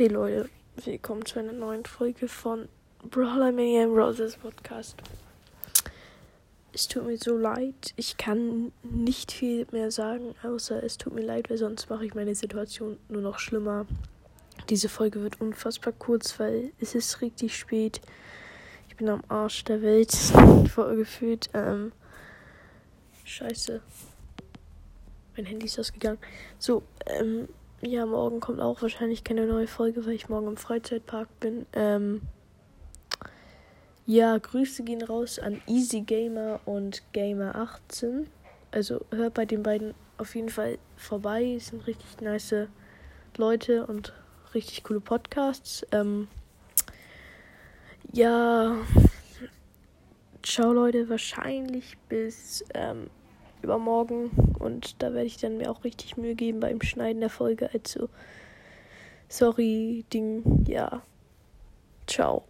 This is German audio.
Hey Leute, willkommen zu einer neuen Folge von Brawler Mania Roses Podcast. Es tut mir so leid, ich kann nicht viel mehr sagen, außer es tut mir leid, weil sonst mache ich meine Situation nur noch schlimmer. Diese Folge wird unfassbar kurz, weil es ist richtig spät. Ich bin am Arsch der Welt vorgefühlt. Ähm, scheiße. Mein Handy ist ausgegangen. So, ähm, ja, morgen kommt auch wahrscheinlich keine neue Folge, weil ich morgen im Freizeitpark bin. Ähm, ja, Grüße gehen raus an Easy Gamer und Gamer 18. Also hört bei den beiden auf jeden Fall vorbei. Es sind richtig nice Leute und richtig coole Podcasts. Ähm, ja, ciao Leute, wahrscheinlich bis ähm, übermorgen. Und da werde ich dann mir auch richtig Mühe geben beim Schneiden der Folge. Also, sorry, Ding, ja. Ciao.